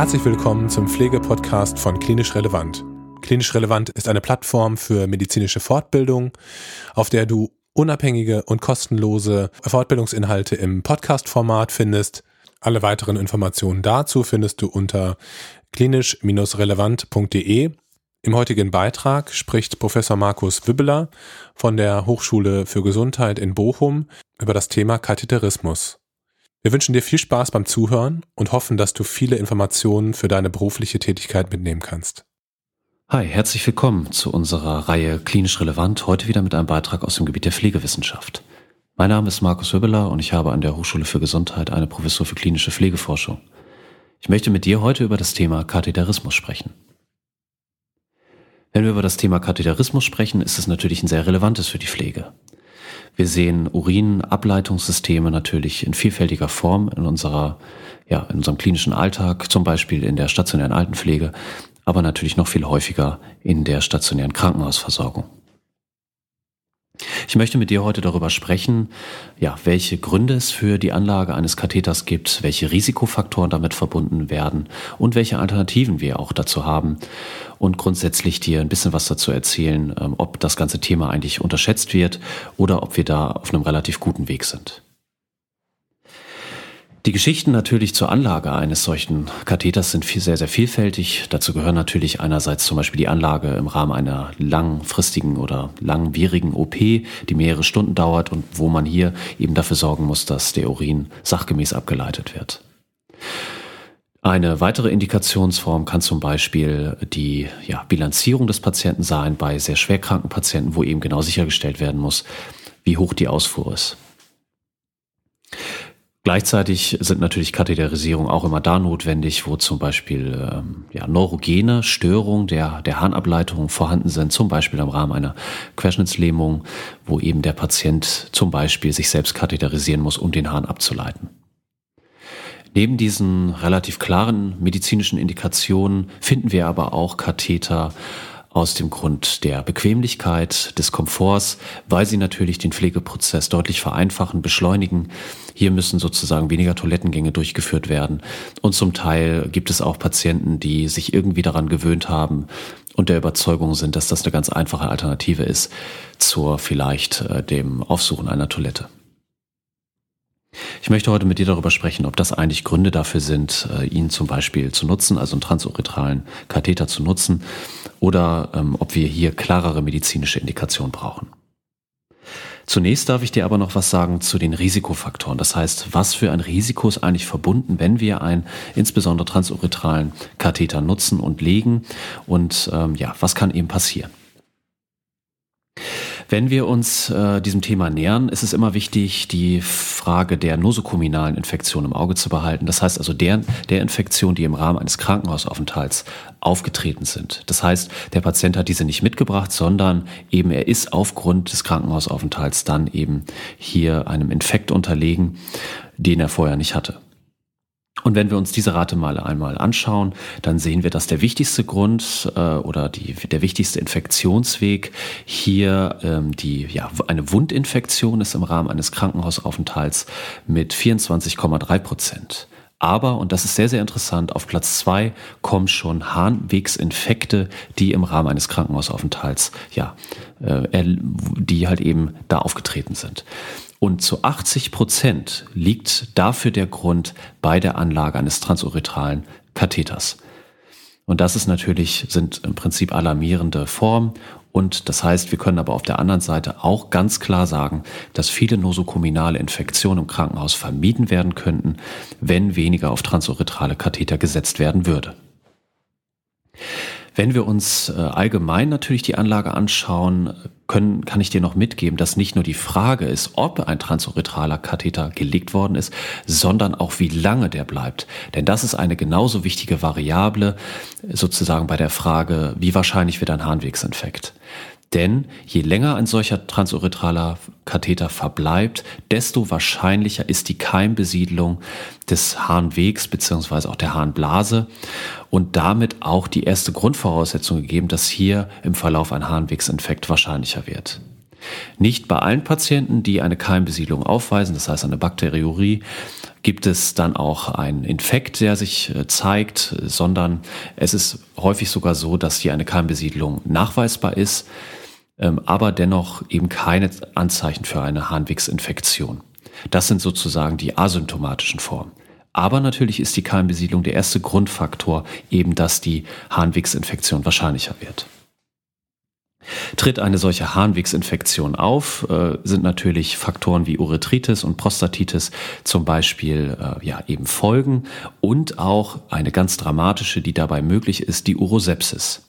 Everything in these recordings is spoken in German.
Herzlich willkommen zum Pflegepodcast von Klinisch Relevant. Klinisch Relevant ist eine Plattform für medizinische Fortbildung, auf der du unabhängige und kostenlose Fortbildungsinhalte im Podcast-Format findest. Alle weiteren Informationen dazu findest du unter klinisch-relevant.de. Im heutigen Beitrag spricht Professor Markus Wibbeler von der Hochschule für Gesundheit in Bochum über das Thema Katheterismus. Wir wünschen dir viel Spaß beim Zuhören und hoffen, dass du viele Informationen für deine berufliche Tätigkeit mitnehmen kannst. Hi, herzlich willkommen zu unserer Reihe Klinisch Relevant, heute wieder mit einem Beitrag aus dem Gebiet der Pflegewissenschaft. Mein Name ist Markus Wibbeler und ich habe an der Hochschule für Gesundheit eine Professur für klinische Pflegeforschung. Ich möchte mit dir heute über das Thema Katheterismus sprechen. Wenn wir über das Thema Katheterismus sprechen, ist es natürlich ein sehr relevantes für die Pflege. Wir sehen Urinableitungssysteme natürlich in vielfältiger Form in unserer, ja, in unserem klinischen Alltag, zum Beispiel in der stationären Altenpflege, aber natürlich noch viel häufiger in der stationären Krankenhausversorgung. Ich möchte mit dir heute darüber sprechen, ja, welche Gründe es für die Anlage eines Katheters gibt, welche Risikofaktoren damit verbunden werden und welche Alternativen wir auch dazu haben und grundsätzlich dir ein bisschen was dazu erzählen, ähm, ob das ganze Thema eigentlich unterschätzt wird oder ob wir da auf einem relativ guten Weg sind. Die Geschichten natürlich zur Anlage eines solchen Katheters sind viel, sehr, sehr vielfältig. Dazu gehören natürlich einerseits zum Beispiel die Anlage im Rahmen einer langfristigen oder langwierigen OP, die mehrere Stunden dauert und wo man hier eben dafür sorgen muss, dass der Urin sachgemäß abgeleitet wird. Eine weitere Indikationsform kann zum Beispiel die ja, Bilanzierung des Patienten sein bei sehr schwerkranken Patienten, wo eben genau sichergestellt werden muss, wie hoch die Ausfuhr ist. Gleichzeitig sind natürlich Katheterisierung auch immer da notwendig, wo zum Beispiel ähm, ja, neurogene Störungen der, der Harnableitung vorhanden sind, zum Beispiel im Rahmen einer Querschnittslähmung, wo eben der Patient zum Beispiel sich selbst katheterisieren muss, um den Hahn abzuleiten. Neben diesen relativ klaren medizinischen Indikationen finden wir aber auch Katheter aus dem Grund der Bequemlichkeit, des Komforts, weil sie natürlich den Pflegeprozess deutlich vereinfachen, beschleunigen. Hier müssen sozusagen weniger Toilettengänge durchgeführt werden. Und zum Teil gibt es auch Patienten, die sich irgendwie daran gewöhnt haben und der Überzeugung sind, dass das eine ganz einfache Alternative ist zur vielleicht äh, dem Aufsuchen einer Toilette. Ich möchte heute mit dir darüber sprechen, ob das eigentlich Gründe dafür sind, äh, ihn zum Beispiel zu nutzen, also einen transuretralen Katheter zu nutzen, oder ähm, ob wir hier klarere medizinische Indikationen brauchen. Zunächst darf ich dir aber noch was sagen zu den Risikofaktoren. Das heißt, was für ein Risiko ist eigentlich verbunden, wenn wir einen insbesondere transuretralen Katheter nutzen und legen und ähm, ja, was kann eben passieren? Wenn wir uns äh, diesem Thema nähern, ist es immer wichtig, die Frage der nosokominalen Infektion im Auge zu behalten. Das heißt also der, der Infektion, die im Rahmen eines Krankenhausaufenthalts aufgetreten sind. Das heißt, der Patient hat diese nicht mitgebracht, sondern eben er ist aufgrund des Krankenhausaufenthalts dann eben hier einem Infekt unterlegen, den er vorher nicht hatte. Und wenn wir uns diese Rate mal einmal anschauen, dann sehen wir, dass der wichtigste Grund äh, oder die, der wichtigste Infektionsweg hier ähm, die ja eine Wundinfektion ist im Rahmen eines Krankenhausaufenthalts mit 24,3 Prozent. Aber, und das ist sehr, sehr interessant, auf Platz zwei kommen schon Harnwegsinfekte, die im Rahmen eines Krankenhausaufenthalts, ja, äh, die halt eben da aufgetreten sind. Und zu 80 Prozent liegt dafür der Grund bei der Anlage eines transuretralen Katheters. Und das ist natürlich, sind im Prinzip alarmierende Formen. Und das heißt, wir können aber auf der anderen Seite auch ganz klar sagen, dass viele nosokominale Infektionen im Krankenhaus vermieden werden könnten, wenn weniger auf transuretrale Katheter gesetzt werden würde. Wenn wir uns äh, allgemein natürlich die Anlage anschauen, können, kann ich dir noch mitgeben, dass nicht nur die Frage ist, ob ein transurethraler Katheter gelegt worden ist, sondern auch wie lange der bleibt. Denn das ist eine genauso wichtige Variable sozusagen bei der Frage, wie wahrscheinlich wird ein Harnwegsinfekt. Denn je länger ein solcher transurethraler Katheter verbleibt, desto wahrscheinlicher ist die Keimbesiedlung des Harnwegs beziehungsweise auch der Harnblase und damit auch die erste Grundvoraussetzung gegeben, dass hier im Verlauf ein Harnwegsinfekt wahrscheinlicher wird. Nicht bei allen Patienten, die eine Keimbesiedlung aufweisen, das heißt eine Bakteriurie, gibt es dann auch einen Infekt, der sich äh, zeigt, sondern es ist häufig sogar so, dass hier eine Keimbesiedlung nachweisbar ist, aber dennoch eben keine Anzeichen für eine Harnwegsinfektion. Das sind sozusagen die asymptomatischen Formen. Aber natürlich ist die Keimbesiedlung der erste Grundfaktor, eben dass die Harnwegsinfektion wahrscheinlicher wird. Tritt eine solche Harnwegsinfektion auf, äh, sind natürlich Faktoren wie Urethritis und Prostatitis zum Beispiel äh, ja eben Folgen und auch eine ganz dramatische, die dabei möglich ist, die Urosepsis.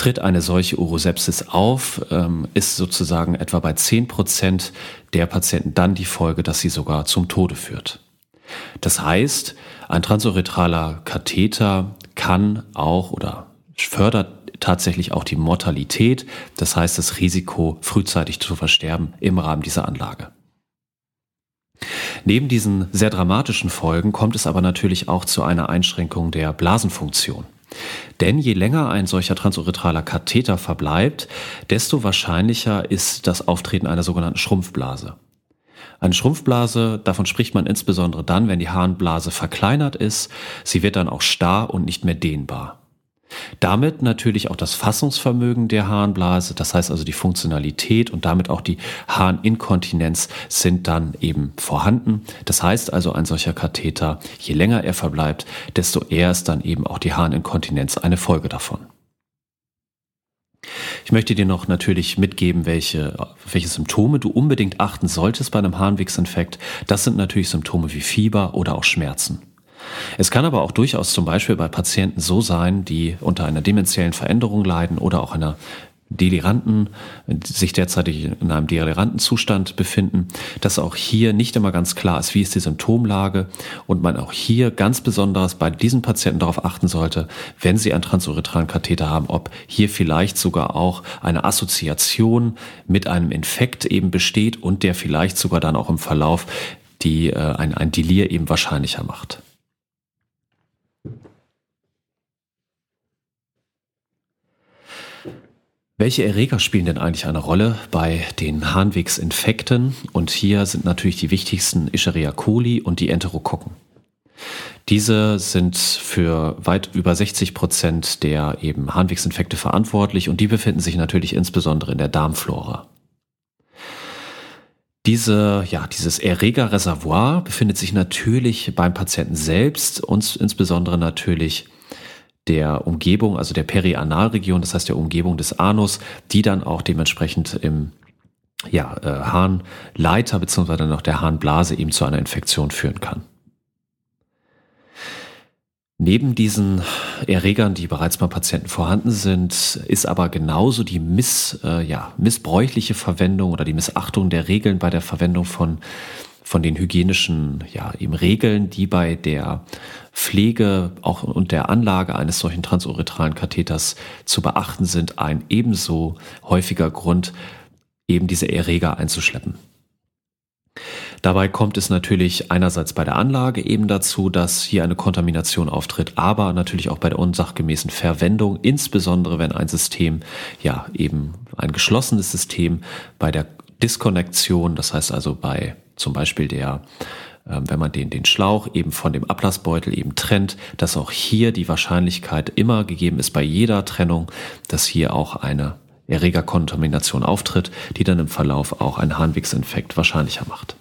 Tritt eine solche Urosepsis auf, ähm, ist sozusagen etwa bei 10 Prozent der Patienten dann die Folge, dass sie sogar zum Tode führt. Das heißt, ein transurethraler Katheter kann auch oder fördert tatsächlich auch die Mortalität, das heißt das Risiko, frühzeitig zu versterben im Rahmen dieser Anlage. Neben diesen sehr dramatischen Folgen kommt es aber natürlich auch zu einer Einschränkung der Blasenfunktion. Denn je länger ein solcher transurethraler Katheter verbleibt, desto wahrscheinlicher ist das Auftreten einer sogenannten Schrumpfblase. Eine Schrumpfblase, davon spricht man insbesondere dann, wenn die Harnblase verkleinert ist. Sie wird dann auch starr und nicht mehr dehnbar. Damit natürlich auch das Fassungsvermögen der Harnblase, das heißt also die Funktionalität und damit auch die Harninkontinenz sind dann eben vorhanden. Das heißt also ein solcher Katheter, je länger er verbleibt, desto eher ist dann eben auch die Harninkontinenz eine Folge davon. Ich möchte dir noch natürlich mitgeben, welche, welche Symptome du unbedingt achten solltest bei einem Harnwegsinfekt. Das sind natürlich Symptome wie Fieber oder auch Schmerzen. Es kann aber auch durchaus zum Beispiel bei Patienten so sein, die unter einer dementiellen Veränderung leiden oder auch einer Deliranten, sich derzeit in einem deliranten Zustand befinden, dass auch hier nicht immer ganz klar ist, wie ist die Symptomlage und man auch hier ganz besonders bei diesen Patienten darauf achten sollte, wenn sie einen transuretralen Katheter haben, ob hier vielleicht sogar auch eine Assoziation mit einem Infekt eben besteht und der vielleicht sogar dann auch im Verlauf die äh, ein, ein Delir eben wahrscheinlicher macht. Welche Erreger spielen denn eigentlich eine Rolle bei den Harnwegsinfekten? Und hier sind natürlich die wichtigsten Escherichia coli und die Enterokokken. Diese sind für weit über 60 Prozent der eben Harnwegsinfekte verantwortlich und die befinden sich natürlich insbesondere in der Darmflora. Diese, ja, dieses Erregerreservoir befindet sich natürlich beim Patienten selbst und insbesondere natürlich der Umgebung, also der Perianalregion, das heißt der Umgebung des Anus, die dann auch dementsprechend im ja, äh, Harnleiter beziehungsweise dann der Harnblase eben zu einer Infektion führen kann. Neben diesen Erregern, die bereits bei Patienten vorhanden sind, ist aber genauso die miss, äh, ja, missbräuchliche Verwendung oder die Missachtung der Regeln bei der Verwendung von von den hygienischen ja, eben Regeln, die bei der Pflege auch und der Anlage eines solchen transuretralen Katheters zu beachten sind, ein ebenso häufiger Grund, eben diese Erreger einzuschleppen. Dabei kommt es natürlich einerseits bei der Anlage eben dazu, dass hier eine Kontamination auftritt, aber natürlich auch bei der unsachgemäßen Verwendung, insbesondere wenn ein System, ja eben ein geschlossenes System bei der Diskonnektion, das heißt also bei zum Beispiel der, äh, wenn man den, den Schlauch eben von dem Ablassbeutel eben trennt, dass auch hier die Wahrscheinlichkeit immer gegeben ist bei jeder Trennung, dass hier auch eine Erregerkontamination auftritt, die dann im Verlauf auch einen Harnwegsinfekt wahrscheinlicher macht.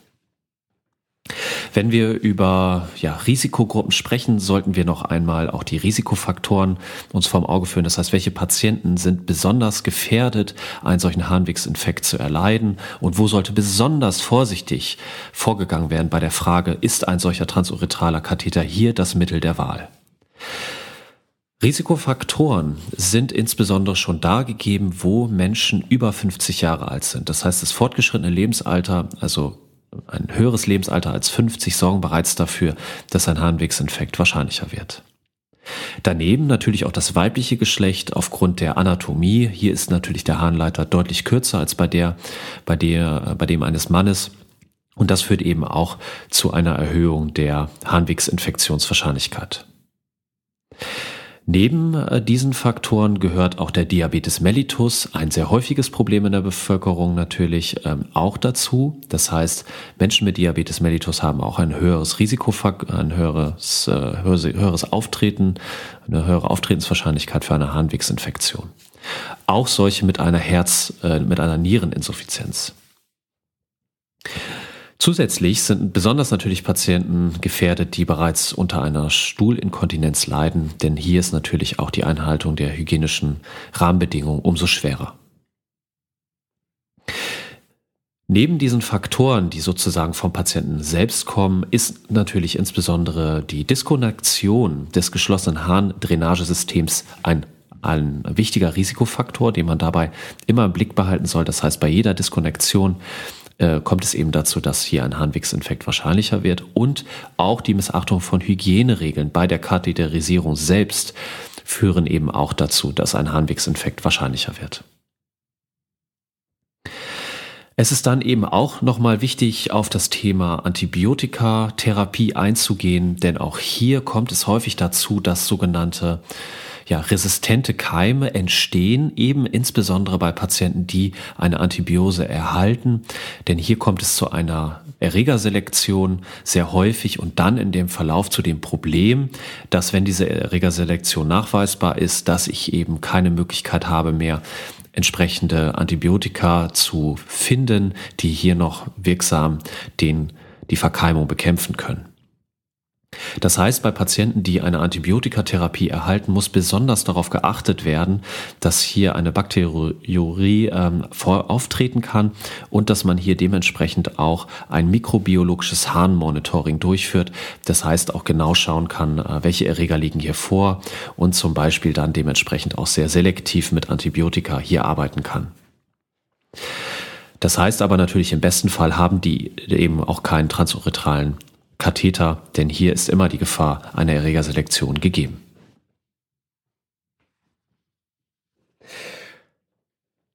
Wenn wir über ja, Risikogruppen sprechen, sollten wir noch einmal auch die Risikofaktoren uns vorm Auge führen. Das heißt, welche Patienten sind besonders gefährdet, einen solchen Harnwegsinfekt zu erleiden und wo sollte besonders vorsichtig vorgegangen werden bei der Frage, ist ein solcher transurethraler Katheter hier das Mittel der Wahl? Risikofaktoren sind insbesondere schon da gegeben, wo Menschen über 50 Jahre alt sind. Das heißt, das fortgeschrittene Lebensalter, also ein höheres Lebensalter als 50 sorgen bereits dafür, dass ein Harnwegsinfekt wahrscheinlicher wird. Daneben natürlich auch das weibliche Geschlecht aufgrund der Anatomie. Hier ist natürlich der Harnleiter deutlich kürzer als bei der, bei der, bei dem eines Mannes. Und das führt eben auch zu einer Erhöhung der Harnwegsinfektionswahrscheinlichkeit. Neben äh, diesen Faktoren gehört auch der Diabetes mellitus, ein sehr häufiges Problem in der Bevölkerung natürlich ähm, auch dazu. Das heißt, Menschen mit Diabetes mellitus haben auch ein höheres Risiko, ein höheres, äh, höheres Auftreten, eine höhere Auftretenswahrscheinlichkeit für eine Harnwegsinfektion. Auch solche mit einer Herz, äh, mit einer Niereninsuffizienz. Zusätzlich sind besonders natürlich Patienten gefährdet, die bereits unter einer Stuhlinkontinenz leiden, denn hier ist natürlich auch die Einhaltung der hygienischen Rahmenbedingungen umso schwerer. Neben diesen Faktoren, die sozusagen vom Patienten selbst kommen, ist natürlich insbesondere die Diskonnektion des geschlossenen Harndrainagesystems ein ein wichtiger Risikofaktor, den man dabei immer im Blick behalten soll. Das heißt, bei jeder Diskonnektion äh, kommt es eben dazu, dass hier ein Harnwegsinfekt wahrscheinlicher wird und auch die Missachtung von Hygieneregeln bei der Katheterisierung selbst führen eben auch dazu, dass ein Harnwegsinfekt wahrscheinlicher wird. Es ist dann eben auch nochmal wichtig, auf das Thema Antibiotikatherapie einzugehen, denn auch hier kommt es häufig dazu, dass sogenannte ja, resistente Keime entstehen, eben insbesondere bei Patienten, die eine Antibiose erhalten. Denn hier kommt es zu einer Erregerselektion sehr häufig und dann in dem Verlauf zu dem Problem, dass wenn diese Erregerselektion nachweisbar ist, dass ich eben keine Möglichkeit habe mehr, entsprechende Antibiotika zu finden, die hier noch wirksam den, die Verkeimung bekämpfen können. Das heißt, bei Patienten, die eine Antibiotikatherapie erhalten, muss besonders darauf geachtet werden, dass hier eine Bakteriurie ähm, auftreten kann und dass man hier dementsprechend auch ein mikrobiologisches Harnmonitoring durchführt. Das heißt, auch genau schauen kann, äh, welche Erreger liegen hier vor und zum Beispiel dann dementsprechend auch sehr selektiv mit Antibiotika hier arbeiten kann. Das heißt aber natürlich, im besten Fall haben die eben auch keinen transuretralen Katheter, denn hier ist immer die Gefahr einer Erregerselektion gegeben.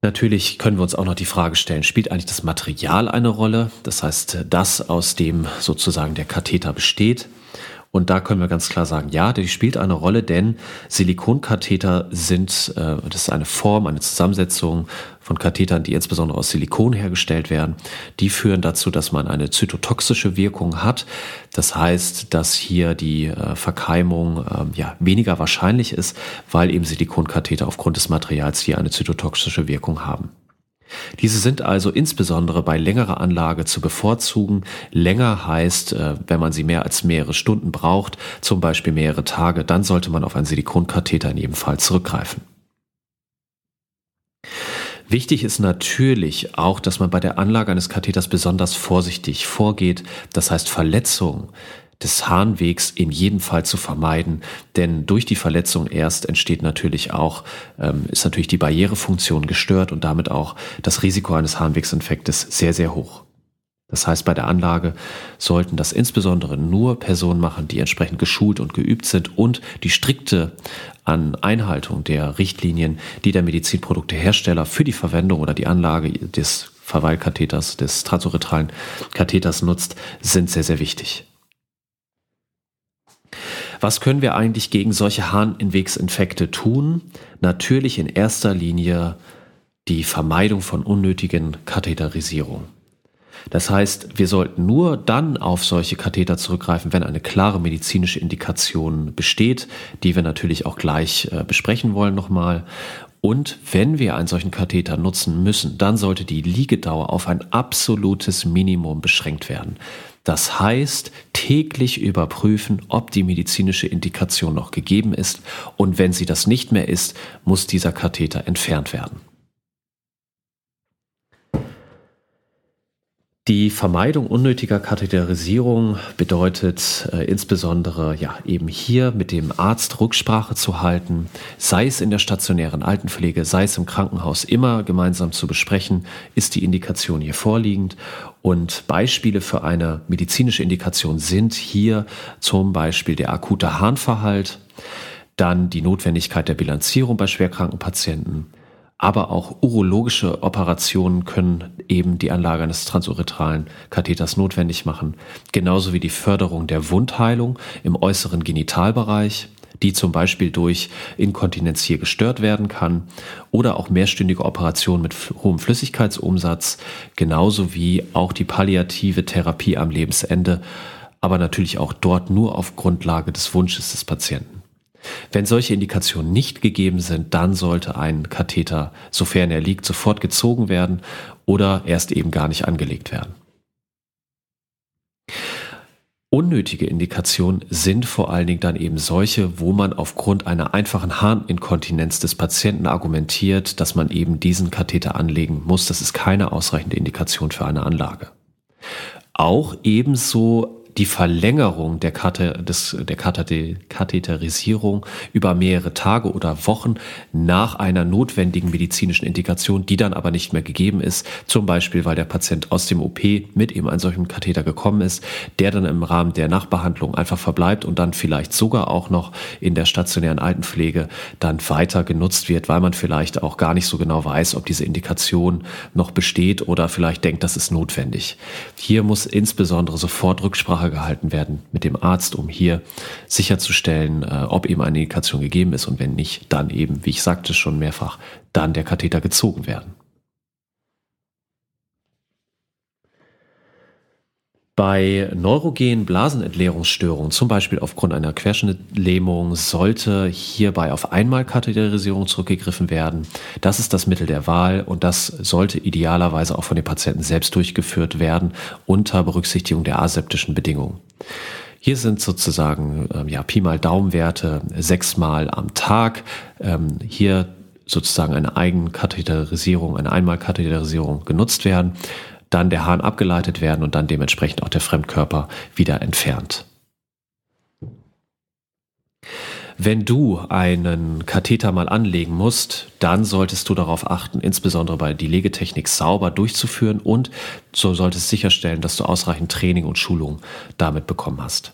Natürlich können wir uns auch noch die Frage stellen, spielt eigentlich das Material eine Rolle? Das heißt, das, aus dem sozusagen der Katheter besteht. Und da können wir ganz klar sagen, ja, die spielt eine Rolle, denn Silikonkatheter sind, äh, das ist eine Form, eine Zusammensetzung von Kathetern, die insbesondere aus Silikon hergestellt werden. Die führen dazu, dass man eine zytotoxische Wirkung hat. Das heißt, dass hier die äh, Verkeimung äh, ja, weniger wahrscheinlich ist, weil eben Silikonkatheter aufgrund des Materials hier eine zytotoxische Wirkung haben. Diese sind also insbesondere bei längerer Anlage zu bevorzugen. Länger heißt, äh, wenn man sie mehr als mehrere Stunden braucht, zum Beispiel mehrere Tage, dann sollte man auf einen Silikonkatheter in jedem Fall zurückgreifen. Wichtig ist natürlich auch, dass man bei der Anlage eines Katheters besonders vorsichtig vorgeht. Das heißt, Verletzungen des Harnwegs in jedem Fall zu vermeiden, denn durch die Verletzung erst entsteht natürlich auch, ähm, ist natürlich die Barrierefunktion gestört und damit auch das Risiko eines Harnwegsinfektes sehr, sehr hoch. Das heißt, bei der Anlage sollten das insbesondere nur Personen machen, die entsprechend geschult und geübt sind und die strikte an Einhaltung der Richtlinien, die der Medizinproduktehersteller für die Verwendung oder die Anlage des Verweilkatheters, des transuretralen Katheters nutzt, sind sehr, sehr wichtig. Was können wir eigentlich gegen solche Harninwegsinfekte tun? Natürlich in erster Linie die Vermeidung von unnötigen Katheterisierung. Das heißt, wir sollten nur dann auf solche Katheter zurückgreifen, wenn eine klare medizinische Indikation besteht, die wir natürlich auch gleich äh, besprechen wollen nochmal. Und wenn wir einen solchen Katheter nutzen müssen, dann sollte die Liegedauer auf ein absolutes Minimum beschränkt werden. Das heißt, täglich überprüfen, ob die medizinische Indikation noch gegeben ist und wenn sie das nicht mehr ist, muss dieser Katheter entfernt werden. Die Vermeidung unnötiger Katheterisierung bedeutet äh, insbesondere ja eben hier mit dem Arzt Rücksprache zu halten, sei es in der stationären Altenpflege, sei es im Krankenhaus, immer gemeinsam zu besprechen, ist die Indikation hier vorliegend. Und Beispiele für eine medizinische Indikation sind hier zum Beispiel der akute Harnverhalt, dann die Notwendigkeit der Bilanzierung bei schwerkranken Patienten, aber auch urologische Operationen können eben die Anlage eines transuretralen Katheters notwendig machen, genauso wie die Förderung der Wundheilung im äußeren Genitalbereich. die zum Beispiel durch Inkontinenz hier gestört werden kann oder auch mehrstündige Operationen mit hohem Flüssigkeitsumsatz, genauso wie auch die palliative Therapie am Lebensende, aber natürlich auch dort nur auf Grundlage des Wunsches des Patienten. Wenn solche Indikationen nicht gegeben sind, dann sollte ein Katheter, sofern er liegt, sofort gezogen werden oder erst eben gar nicht angelegt werden. Unnötige Indikationen sind vor allen Dingen dann eben solche, wo man aufgrund einer einfachen Harninkontinenz des Patienten argumentiert, dass man eben diesen Katheter anlegen muss. Das ist keine ausreichende Indikation für eine Anlage. Auch ebenso die Verlängerung der, Karte, des, der Katheterisierung über mehrere Tage oder Wochen nach einer notwendigen medizinischen Indikation, die dann aber nicht mehr gegeben ist, zum Beispiel weil der Patient aus dem OP mit eben einem solchen Katheter gekommen ist, der dann im Rahmen der Nachbehandlung einfach verbleibt und dann vielleicht sogar auch noch in der stationären Altenpflege dann weiter genutzt wird, weil man vielleicht auch gar nicht so genau weiß, ob diese Indikation noch besteht oder vielleicht denkt, das ist notwendig. Hier muss insbesondere sofort Rücksprache Rücksprache gehalten werden mit dem Arzt, um hier sicherzustellen, äh, ob eben eine Indikation gegeben ist und wenn nicht, dann eben, wie ich sagte schon mehrfach, dann der Katheter gezogen werden. Bei neurogenen Blasenentleerungsstörungen, zum Beispiel aufgrund einer Querschnittlähmung, sollte hierbei auf Einmalkatheterisierung zurückgegriffen werden. Das ist das Mittel der Wahl und das sollte idealerweise auch von den Patienten selbst durchgeführt werden unter Berücksichtigung der aseptischen Bedingungen. Hier sind sozusagen ähm, ja, Pi mal Daumenwerte sechsmal am Tag. Ähm, hier sozusagen eine Eigenkatheterisierung, eine Einmalkatheterisierung genutzt werden dann der Hahn abgeleitet werden und dann dementsprechend auch der Fremdkörper wieder entfernt. Wenn du einen Katheter mal anlegen musst, dann solltest du darauf achten, insbesondere bei die Legetechnik sauber durchzuführen und so solltest sicherstellen, dass du ausreichend Training und Schulung damit bekommen hast.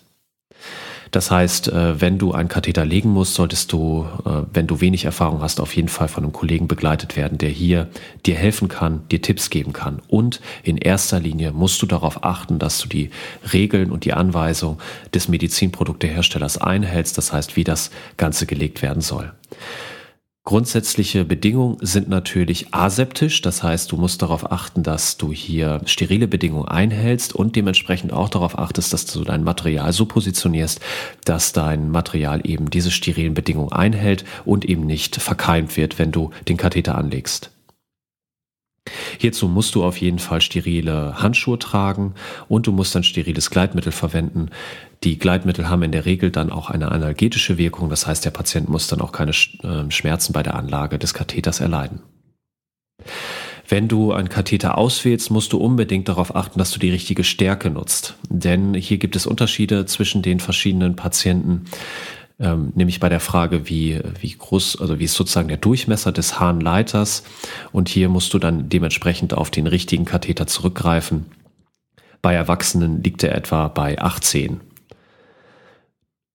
Das heißt, äh, wenn du einen Katheter legen musst, solltest du, äh, wenn du wenig Erfahrung hast, auf jeden Fall von einem Kollegen begleitet werden, der hier dir helfen kann, dir Tipps geben kann. Und in erster Linie musst du darauf achten, dass du die Regeln und die Anweisung des Medizinprodukteherstellers einhältst. Das heißt, wie das Ganze gelegt werden soll. Grundsätzliche Bedingungen sind natürlich aseptisch, das heißt, du musst darauf achten, dass du hier sterile Bedingungen einhältst und dementsprechend auch darauf achtest, dass du dein Material so positionierst, dass dein Material eben diese sterilen Bedingungen einhält und eben nicht verkeimt wird, wenn du den Katheter anlegst. Hierzu musst du auf jeden Fall sterile Handschuhe tragen und du musst ein steriles Gleitmittel verwenden. Die Gleitmittel haben in der Regel dann auch eine analgetische Wirkung, das heißt, der Patient muss dann auch keine ähm, Schmerzen bei der Anlage des Katheters erleiden. Wenn du einen Katheter auswählst, musst du unbedingt darauf achten, dass du die richtige Stärke nutzt. Denn hier gibt es Unterschiede zwischen den verschiedenen Patienten ähm, nämlich bei der Frage, wie, wie groß, also wie ist sozusagen der Durchmesser des Harnleiters. Und hier musst du dann dementsprechend auf den richtigen Katheter zurückgreifen. Bei Erwachsenen liegt er etwa bei 18.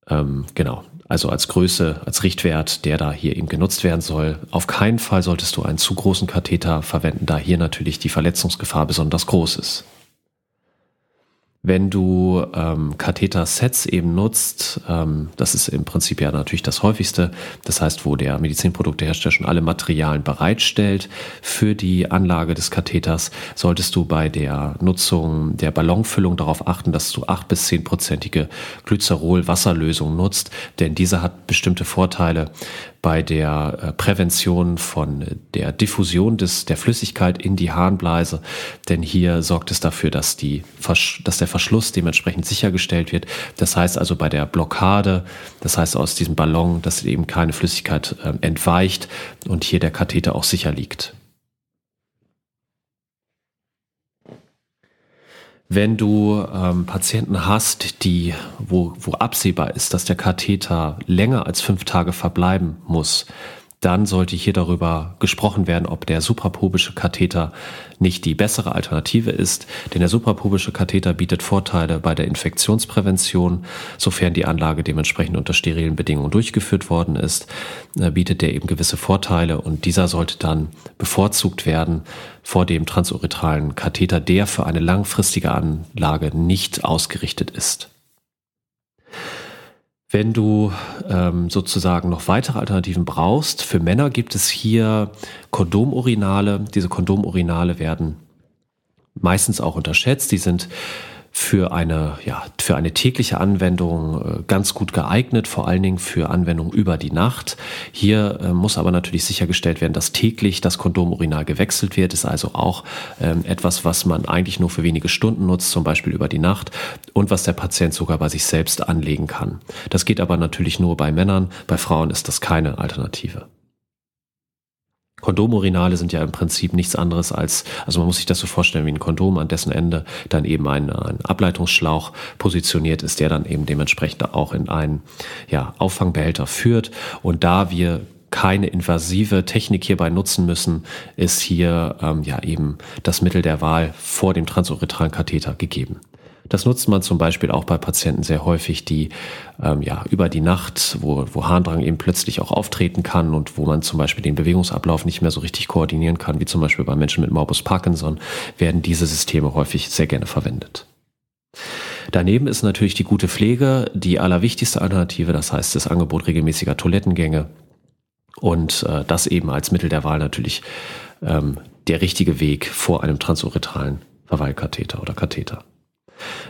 Ähm, genau. Also als Größe, als Richtwert, der da hier eben genutzt werden soll. Auf keinen Fall solltest du einen zu großen Katheter verwenden, da hier natürlich die Verletzungsgefahr besonders groß ist. Wenn du ähm, Katheter-Sets eben nutzt, ähm, das ist im Prinzip ja natürlich das häufigste, das heißt, wo der Medizinproduktehersteller schon alle Materialien bereitstellt für die Anlage des Katheters, solltest du bei der Nutzung der Ballonfüllung darauf achten, dass du acht bis zehnprozentige Glycerol-Wasserlösung nutzt, denn diese hat bestimmte Vorteile, bei der äh, Prävention von der Diffusion des, der Flüssigkeit in die Harnbleise, denn hier sorgt es dafür, dass, die, dass der Verschluss dementsprechend sichergestellt wird. Das heißt also bei der Blockade, das heißt aus diesem Ballon, dass eben keine Flüssigkeit äh, entweicht und hier der Katheter auch sicher liegt. Wenn du ähm, Patienten hast, die, wo, wo absehbar ist, dass der Katheter länger als fünf Tage verbleiben muss, dann sollte hier darüber gesprochen werden, ob der suprapubische Katheter nicht die bessere Alternative ist. Denn der suprapubische Katheter bietet Vorteile bei der Infektionsprävention, sofern die Anlage dementsprechend unter sterilen Bedingungen durchgeführt worden ist, äh, bietet der eben gewisse Vorteile und dieser sollte dann bevorzugt werden vor dem transuretralen Katheter, der für eine langfristige Anlage nicht ausgerichtet ist. Wenn du ähm, sozusagen noch weitere Alternativen brauchst, für Männer gibt es hier Kondomurinale. Diese Kondomurinale werden meistens auch unterschätzt. Die sind für eine, ja, für eine tägliche Anwendung äh, ganz gut geeignet, vor allen Dingen für Anwendungen über die Nacht. Hier äh, muss aber natürlich sichergestellt werden, dass täglich das Kondomurinal gewechselt wird. Ist also auch ähm, etwas, was man eigentlich nur für wenige Stunden nutzt, zum Beispiel über die Nacht und was der Patient sogar bei sich selbst anlegen kann. Das geht aber natürlich nur bei Männern. Bei Frauen ist das keine Alternative. Kondomurinale sind ja im Prinzip nichts anderes als, also man muss sich das so vorstellen wie ein Kondom, an dessen Ende dann eben ein, ein Ableitungsschlauch positioniert ist, der dann eben dementsprechend auch in einen ja, Auffangbehälter führt. Und da wir keine invasive Technik hierbei nutzen müssen, ist hier ähm, ja eben das Mittel der Wahl vor dem transuretralen Katheter gegeben. Das nutzt man zum Beispiel auch bei Patienten sehr häufig, die ähm, ja über die Nacht, wo, wo Harndrang eben plötzlich auch auftreten kann und wo man zum Beispiel den Bewegungsablauf nicht mehr so richtig koordinieren kann, wie zum Beispiel bei Menschen mit Morbus Parkinson, werden diese Systeme häufig sehr gerne verwendet. Daneben ist natürlich die gute Pflege die allerwichtigste Alternative, das heißt das Angebot regelmäßiger Toilettengänge und äh, das eben als Mittel der Wahl natürlich ähm, der richtige Weg vor einem transuretralen Verweilkatheter oder Katheter.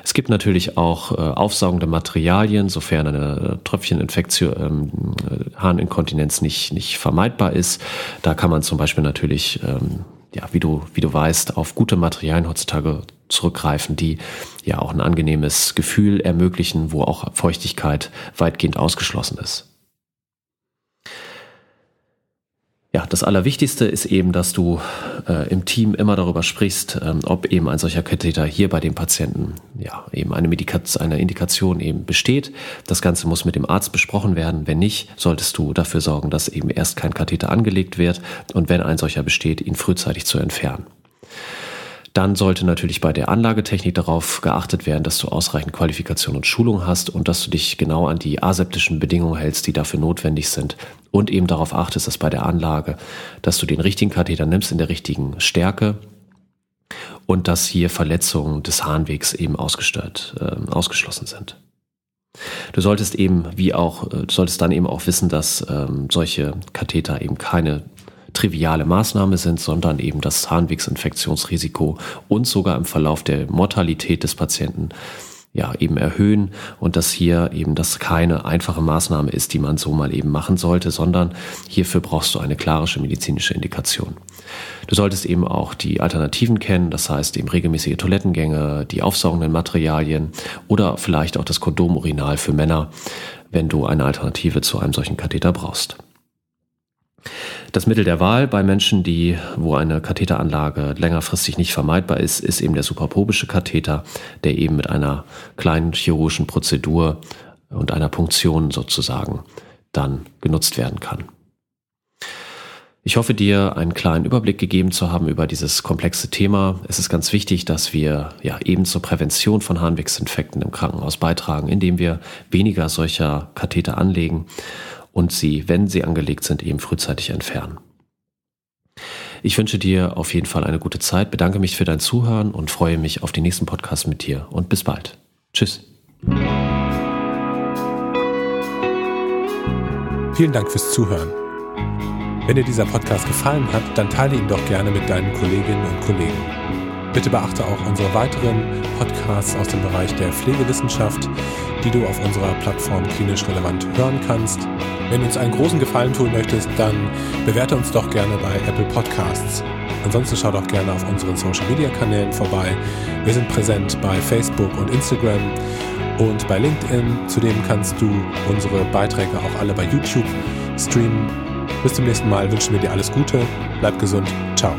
Es gibt natürlich auch äh, aufsaugende Materialien, sofern eine Tröpfcheninfektion, ähm, äh, Harninkontinenz nicht, nicht vermeidbar ist. Da kann man zum Beispiel natürlich, ähm, ja, wie du, wie du weißt, auf gute Materialien heutzutage zurückgreifen, die ja auch ein angenehmes Gefühl ermöglichen, wo auch Feuchtigkeit weitgehend ausgeschlossen ist. Ja, das Allerwichtigste ist eben, dass du äh, im Team immer darüber sprichst, ähm, ob eben ein solcher Katheter hier bei dem Patienten ja eben eine, Medikation, eine Indikation eben besteht. Das Ganze muss mit dem Arzt besprochen werden. Wenn nicht, solltest du dafür sorgen, dass eben erst kein Katheter angelegt wird und wenn ein solcher besteht, ihn frühzeitig zu entfernen. Dann sollte natürlich bei der Anlagetechnik darauf geachtet werden, dass du ausreichend Qualifikation und Schulung hast und dass du dich genau an die aseptischen Bedingungen hältst, die dafür notwendig sind. Und eben darauf achtest, dass bei der Anlage, dass du den richtigen Katheter nimmst in der richtigen Stärke und dass hier Verletzungen des Harnwegs eben ausgestört, äh, ausgeschlossen sind. Du solltest eben, wie auch, äh, solltest dann eben auch wissen, dass ähm, solche Katheter eben keine triviale Maßnahme sind, sondern eben das Harnwegsinfektionsrisiko und sogar im Verlauf der Mortalität des Patienten ja, eben erhöhen und dass hier eben das keine einfache Maßnahme ist, die man so mal eben machen sollte, sondern hierfür brauchst du eine klarische medizinische Indikation. Du solltest eben auch die Alternativen kennen, das heißt eben regelmäßige Toilettengänge, die aufsaugenden Materialien oder vielleicht auch das Kondomurinal für Männer, wenn du eine Alternative zu einem solchen Katheter brauchst. Das Mittel der Wahl bei Menschen, die, wo eine Katheteranlage längerfristig nicht vermeidbar ist, ist eben der supraprobische Katheter, der eben mit einer kleinen chirurgischen Prozedur und einer Punktion sozusagen dann genutzt werden kann. Ich hoffe, dir einen kleinen Überblick gegeben zu haben über dieses komplexe Thema. Es ist ganz wichtig, dass wir ja eben zur Prävention von Harnwegsinfekten im Krankenhaus beitragen, indem wir weniger solcher Katheter anlegen und sie, wenn sie angelegt sind, eben frühzeitig entfernen. Ich wünsche dir auf jeden Fall eine gute Zeit, bedanke mich für dein Zuhören und freue mich auf den nächsten Podcast mit dir und bis bald. Tschüss. Vielen Dank fürs Zuhören. Wenn dir dieser Podcast gefallen hat, dann teile ihn doch gerne mit deinen Kolleginnen und Kollegen. Bitte beachte auch unsere weiteren Podcasts aus dem Bereich der Pflegewissenschaft, die du auf unserer Plattform klinisch relevant hören kannst. Wenn du uns einen großen Gefallen tun möchtest, dann bewerte uns doch gerne bei Apple Podcasts. Ansonsten schau doch gerne auf unseren Social Media Kanälen vorbei. Wir sind präsent bei Facebook und Instagram und bei LinkedIn. Zudem kannst du unsere Beiträge auch alle bei YouTube streamen. Bis zum nächsten Mal wünschen wir dir alles Gute, bleib gesund, ciao.